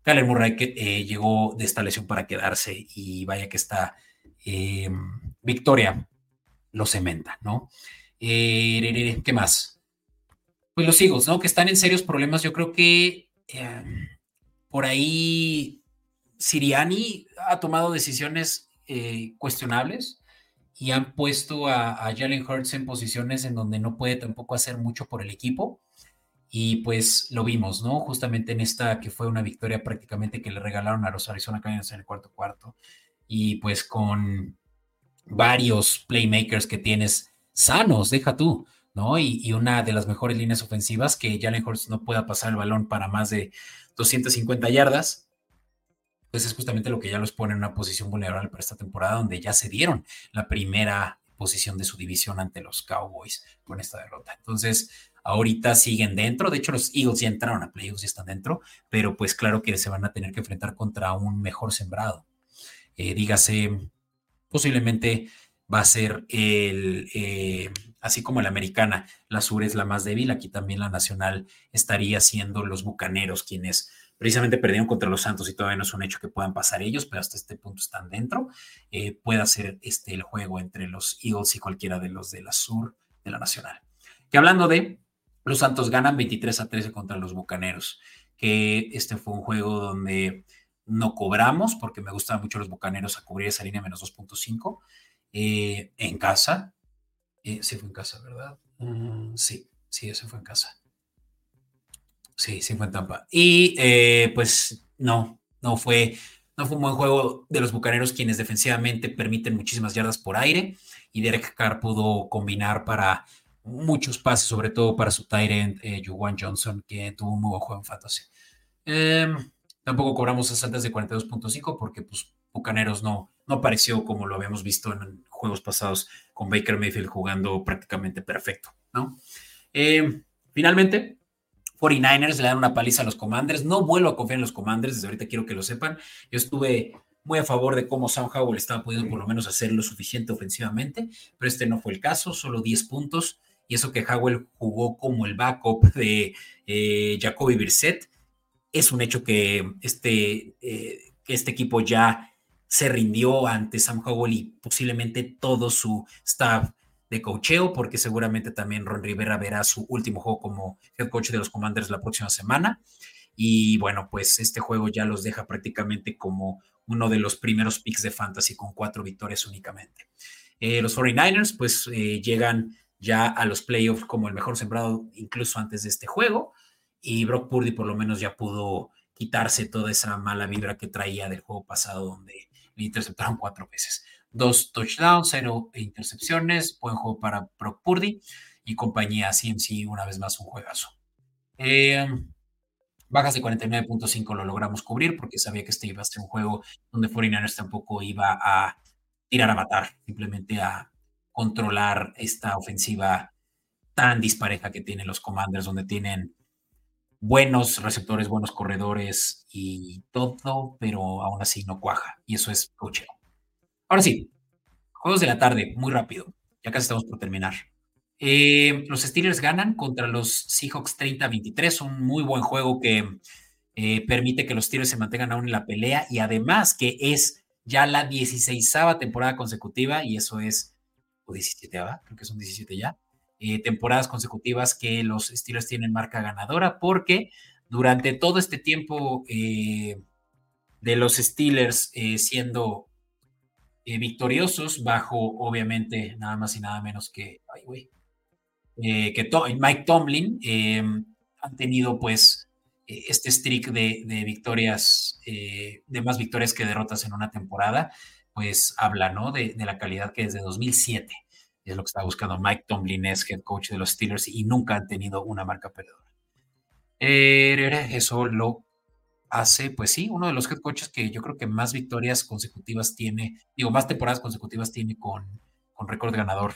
[SPEAKER 1] Kyler Murray que, eh, llegó de esta lesión para quedarse y vaya que esta eh, victoria lo cementa, ¿no? Eh, ¿Qué más? Pues los Eagles, ¿no? Que están en serios problemas. Yo creo que em, por ahí Siriani ha tomado decisiones eh, cuestionables y han puesto a, Jalen Hurts en posiciones en donde no puede tampoco hacer mucho por el equipo. Y pues lo vimos, ¿no? Justamente en esta que fue una victoria prácticamente que le regalaron a los Arizona Cardinals en el cuarto cuarto. Y pues con varios playmakers que tienes sanos, deja tú, ¿no? Y, una de las mejores líneas ofensivas que Jalen Hurts no pueda pasar el balón para más de 250 yardas, pues es justamente lo que ya los pone en una posición vulnerable para esta temporada, donde ya se dieron la primera posición de su división ante los Cowboys con esta derrota. Entonces, ahorita siguen dentro, de hecho los Eagles ya entraron a playoffs y están dentro, pero pues claro que se van a tener que enfrentar contra un mejor sembrado. Eh, dígase posiblemente va a ser el, eh, así como la americana, la sur es la más débil, aquí también la nacional estaría siendo los bucaneros quienes precisamente perdieron contra los Santos y todavía no es un hecho que puedan pasar ellos, pero hasta este punto están dentro. Eh, puede ser este el juego entre los Eagles y cualquiera de los de la sur de la nacional. Que hablando de, los Santos ganan 23 a 13 contra los bucaneros, que este fue un juego donde no cobramos porque me gustan mucho los bucaneros a cubrir esa línea menos 2.5 eh, en casa. Eh, sí, fue en casa, ¿verdad? Mm, sí, sí, ese fue en casa. Sí, sí fue en Tampa. Y eh, pues no, no fue, no fue un buen juego de los bucaneros quienes defensivamente permiten muchísimas yardas por aire y Derek Carr pudo combinar para muchos pases, sobre todo para su Tyrant, eh, Juwan Johnson, que tuvo un muy buen juego en fantasy. Eh, Tampoco cobramos esas altas de 42.5 porque pues Bucaneros no, no apareció como lo habíamos visto en juegos pasados con Baker Mayfield jugando prácticamente perfecto, ¿no? Eh, finalmente, 49ers le dan una paliza a los Commanders. No vuelvo a confiar en los Commanders, desde ahorita quiero que lo sepan. Yo estuve muy a favor de cómo Sam Howell estaba pudiendo por lo menos hacer lo suficiente ofensivamente, pero este no fue el caso, solo 10 puntos. Y eso que Howell jugó como el backup de eh, Jacoby Brissett es un hecho que este, eh, este equipo ya se rindió ante Sam Howell y posiblemente todo su staff de cocheo, porque seguramente también Ron Rivera verá su último juego como head coach de los Commanders la próxima semana. Y bueno, pues este juego ya los deja prácticamente como uno de los primeros picks de fantasy con cuatro victorias únicamente. Eh, los 49ers pues eh, llegan ya a los playoffs como el mejor sembrado incluso antes de este juego y Brock Purdy por lo menos ya pudo quitarse toda esa mala vibra que traía del juego pasado donde le interceptaron cuatro veces. Dos touchdowns, cero intercepciones, buen juego para Brock Purdy y compañía CMC una vez más un juegazo. Eh, bajas de 49.5 lo logramos cubrir porque sabía que este iba a ser un juego donde 49ers tampoco iba a tirar a matar, simplemente a controlar esta ofensiva tan dispareja que tienen los Commanders, donde tienen buenos receptores, buenos corredores y todo, pero aún así no cuaja. Y eso es cocheo. Ahora sí, juegos de la tarde, muy rápido. Ya casi estamos por terminar. Eh, los Steelers ganan contra los Seahawks 30-23, un muy buen juego que eh, permite que los Steelers se mantengan aún en la pelea y además que es ya la 16 temporada consecutiva y eso es, o 17, creo que son 17 ya, eh, temporadas consecutivas que los Steelers tienen marca ganadora, porque durante todo este tiempo eh, de los Steelers eh, siendo victoriosos, bajo obviamente nada más y nada menos que, eh, que Mike Tomlin han tenido pues este streak de, victorias, eh, de más victorias que derrotas en una temporada, pues habla, ¿no? De, la calidad que desde 2007 es lo que está buscando Mike Tomlin, es head coach de los Steelers y nunca han tenido una marca perdedora. Eh, eso lo hace, pues sí, uno de los head coaches que yo creo que más victorias consecutivas tiene, digo, más temporadas consecutivas tiene con, con récord ganador.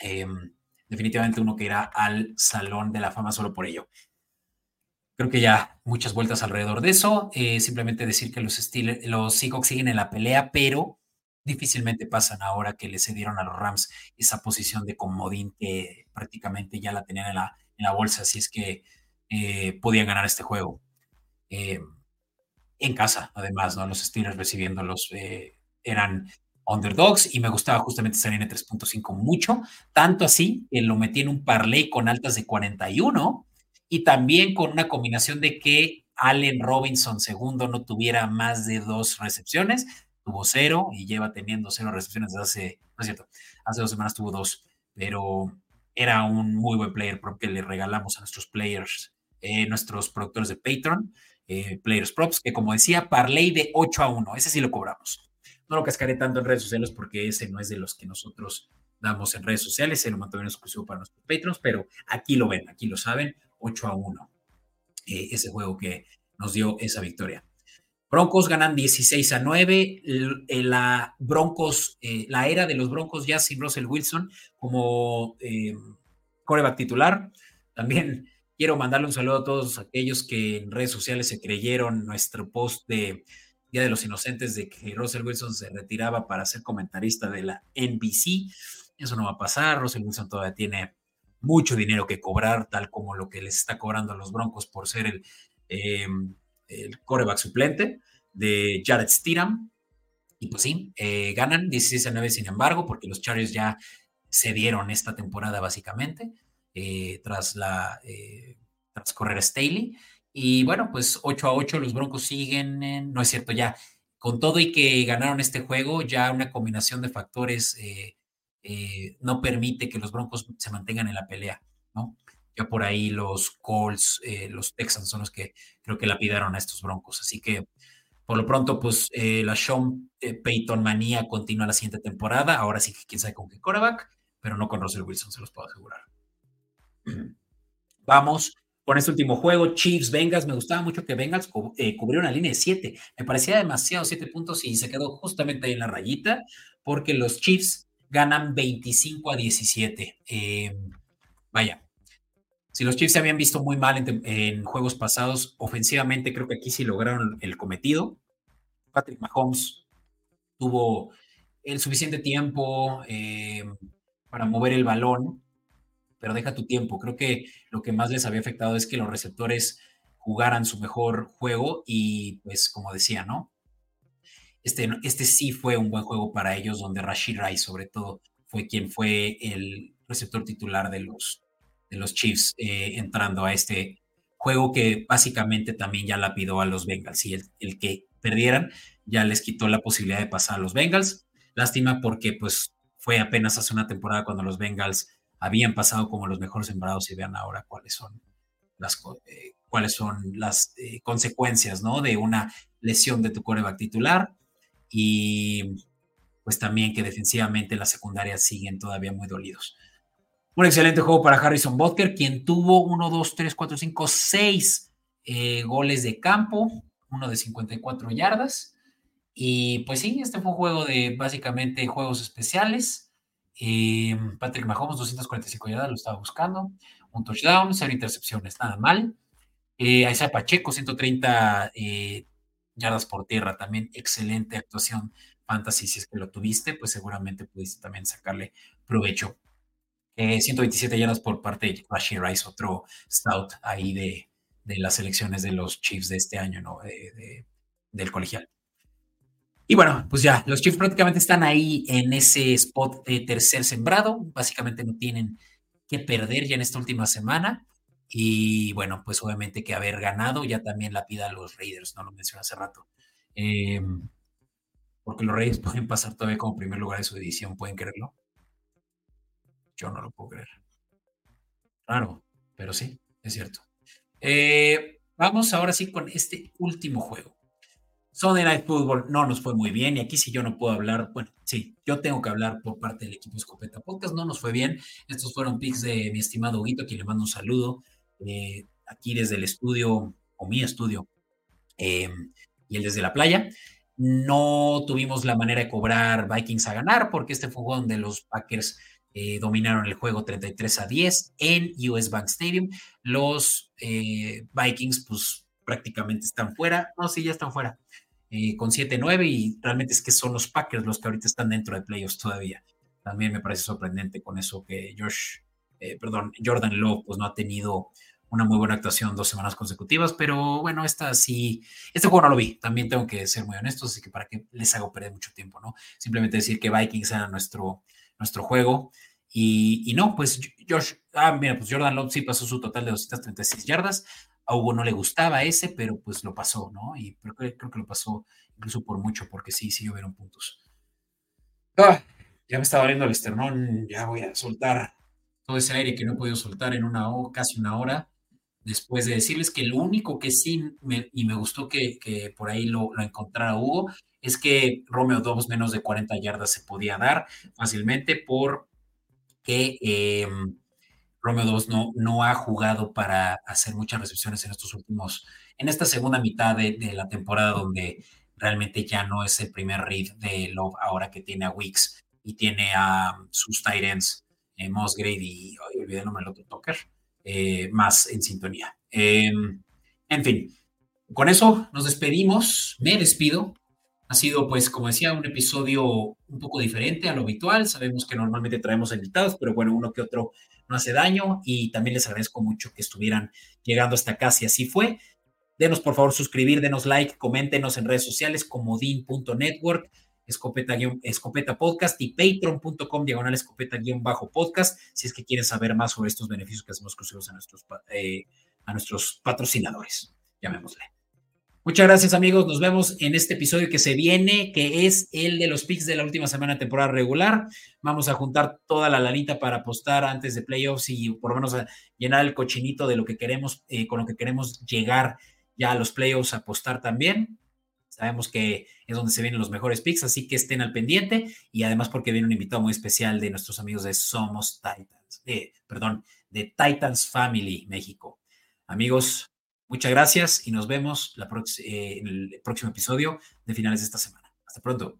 [SPEAKER 1] Em, definitivamente uno que irá al Salón de la Fama solo por ello. Creo que ya muchas vueltas alrededor de eso. Eh, simplemente decir que los, Steelers, los Seahawks siguen en la pelea, pero difícilmente pasan ahora que le cedieron a los Rams esa posición de comodín que prácticamente ya la tenían en la, en la bolsa, así es que eh, podían ganar este juego. Eh, en casa, además, ¿no? Los Steelers recibiéndolos eran underdogs y me gustaba justamente estar en 3.5 mucho, tanto así que lo metí en un parlay con altas de 41 y también con una combinación de que Allen Robinson segundo no tuviera más de dos recepciones, tuvo cero y lleva teniendo cero recepciones desde hace, no es cierto, hace dos semanas tuvo dos, pero era un muy buen player porque le regalamos a nuestros players, eh, nuestros productores de Patreon, eh, Players Props, que como decía, parlay de 8 a 1, ese sí lo cobramos. No lo cascaré tanto en redes sociales porque ese no es de los que nosotros damos en redes sociales, se lo mantenemos exclusivo para nuestros Patreons, pero aquí lo ven, aquí lo saben, 8 a 1. Eh, ese juego que nos dio esa victoria. Broncos ganan 16 a 9. La Broncos, eh, la era de los Broncos ya sin Russell Wilson como eh, coreback titular. También [LAUGHS] quiero mandarle un saludo a todos aquellos que en redes sociales se creyeron nuestro post de Día de los Inocentes de que Russell Wilson se retiraba para ser comentarista de la NBC. Eso no va a pasar. Russell Wilson todavía tiene mucho dinero que cobrar, tal como lo que les está cobrando a los Broncos por ser el, eh, el coreback suplente de Jared Stidham. Y pues sí, eh, ganan 16 a 9, sin embargo, porque los Chargers ya cedieron esta temporada básicamente, eh, tras, la, tras correr a Staley. Y bueno, pues 8 a 8 los Broncos siguen, en, no es cierto, ya con todo y que ganaron este juego, ya una combinación de factores eh, no permite que los Broncos se mantengan en la pelea, ¿no? Ya por ahí los Colts, eh, los Texans son los que creo que lapidaron a estos Broncos. Así que por lo pronto, pues eh, la Sean Payton manía continúa la siguiente temporada. Ahora sí que quién sabe con qué quarterback, pero no con Russell Wilson, se los puedo asegurar. [CLEARS THROAT] Vamos con este último juego, Chiefs, Bengals. Me gustaba mucho que Bengals cubrió una línea de 7. Me parecía demasiado 7 puntos y se quedó justamente ahí en la rayita, porque los Chiefs ganan 25 a 17. Em, vaya, si los Chiefs se habían visto muy mal en, juegos pasados, ofensivamente creo que aquí sí lograron el cometido. Patrick Mahomes tuvo el suficiente tiempo em, para mover el balón, pero deja tu tiempo. Creo que lo que más les había afectado es que los receptores jugaran su mejor juego y pues como decía, ¿no? Este, este sí fue un buen juego para ellos, donde Rashid Rice, sobre todo, fue quien fue el receptor titular de los, de los Chiefs eh, entrando a este juego que básicamente también ya lapidó a los Bengals y el, que perdieran ya les quitó la posibilidad de pasar a los Bengals. Lástima porque pues fue apenas hace una temporada cuando los Bengals habían pasado como los mejores sembrados y vean ahora cuáles son las, eh, cuáles son las eh, consecuencias ¿no? de una lesión de tu coreback titular y pues también que defensivamente las secundarias siguen todavía muy dolidos. Un excelente juego para Harrison Butker, quien tuvo 1, 2, 3, 4, 5, 6 goles de campo, uno de 54 yardas. Y pues sí, este fue un juego de básicamente juegos especiales. Eh, Patrick Mahomes, 245 yardas, lo estaba buscando. Un touchdown, cero intercepciones, nada mal. Eh, Isaiah Pacheco, 130 eh, yardas por tierra, también excelente actuación fantasy, si es que lo tuviste, pues seguramente pudiste también sacarle provecho. 127 eh, yardas por parte de Rashid Rice, otro stout ahí de, de, las selecciones de los Chiefs de este año, ¿no? del colegial. Y bueno, pues ya, los Chiefs prácticamente están ahí en ese spot de tercer sembrado, básicamente no tienen que perder ya en esta última semana. Y bueno, pues obviamente que haber ganado ya también la pida a los Raiders, no lo mencioné hace rato. Em, porque los Raiders [LAUGHS] pueden pasar todavía como primer lugar de su edición, ¿pueden creerlo? Yo no lo puedo creer. Claro, pero sí, es cierto. Eh, vamos ahora sí con este último juego. Sunday Night Football no nos fue muy bien y aquí sí yo no puedo hablar, bueno, sí, yo tengo que hablar por parte del equipo Escopeta Podcast, no nos fue bien. Estos fueron picks de mi estimado Huguito, quien le mando un saludo eh, aquí desde el estudio, o mi estudio, eh, y él desde la playa. No tuvimos la manera de cobrar Vikings a ganar porque este fue donde los Packers eh, dominaron el juego 33 a 10 en US Bank Stadium. Los Vikings, pues prácticamente están fuera. No, sí, ya están fuera. Eh, con 7-9 y realmente es que son los Packers los que ahorita están dentro de playoffs todavía. También me parece sorprendente con eso que Josh, eh, perdón, Jordan Love pues no ha tenido una muy buena actuación dos semanas consecutivas, pero bueno, esta sí, este juego no lo vi, también tengo que ser muy honesto, así que para que les hago perder mucho tiempo, ¿no? Simplemente decir que Vikings era nuestro, nuestro juego y, y no, pues Josh, ah, mira, pues Jordan Love sí pasó su total de 236 yardas, a Hugo no le gustaba ese, pero pues lo pasó, ¿no? Y creo creo que lo pasó incluso por mucho, porque sí, sí hubieron puntos. Ah, ya me está doliendo el esternón, ya voy a soltar todo ese aire que no he podido soltar en una casi una hora, después de decirles que lo único que sí, me, y me gustó que, que por ahí lo, lo, encontrara Hugo, es que Romeo Dobbs menos de 40 yardas se podía dar fácilmente por que... Eh, Romeo 2 no, no ha jugado para hacer muchas recepciones en estos últimos, en esta segunda mitad de, la temporada donde realmente ya no es el primer read de Love ahora que tiene a Wicks y tiene a sus Tyrants, eh, Mosgrave y, olvidé el nombre del otro Tucker, eh, más en sintonía. Em, en fin, con eso nos despedimos, me despido. Ha sido, pues, como decía, un episodio un poco diferente a lo habitual. Sabemos que normalmente traemos invitados, pero bueno, uno que otro no hace daño y también les agradezco mucho que estuvieran llegando hasta acá, si así fue. Denos por favor suscribir, denos like, coméntenos en redes sociales como din.network, escopeta, escopeta podcast y patreon.com diagonal escopeta guion bajo podcast si es que quieren saber más sobre estos beneficios que hacemos exclusivos a nuestros, eh, a nuestros patrocinadores, llamémosle. Muchas gracias amigos, nos vemos en este episodio que se viene, que es el de los picks de la última semana temporada regular. Vamos a juntar toda la lanita para apostar antes de playoffs y por lo menos a llenar el cochinito de lo que queremos, eh, con lo que queremos llegar ya a los playoffs, apostar también. Sabemos que es donde se vienen los mejores picks, así que estén al pendiente y además porque viene un invitado muy especial de nuestros amigos de Somos Titans, perdón, de Titans Family México. Amigos, Muchas gracias y nos vemos la eh, en el próximo episodio de finales de esta semana. Hasta pronto.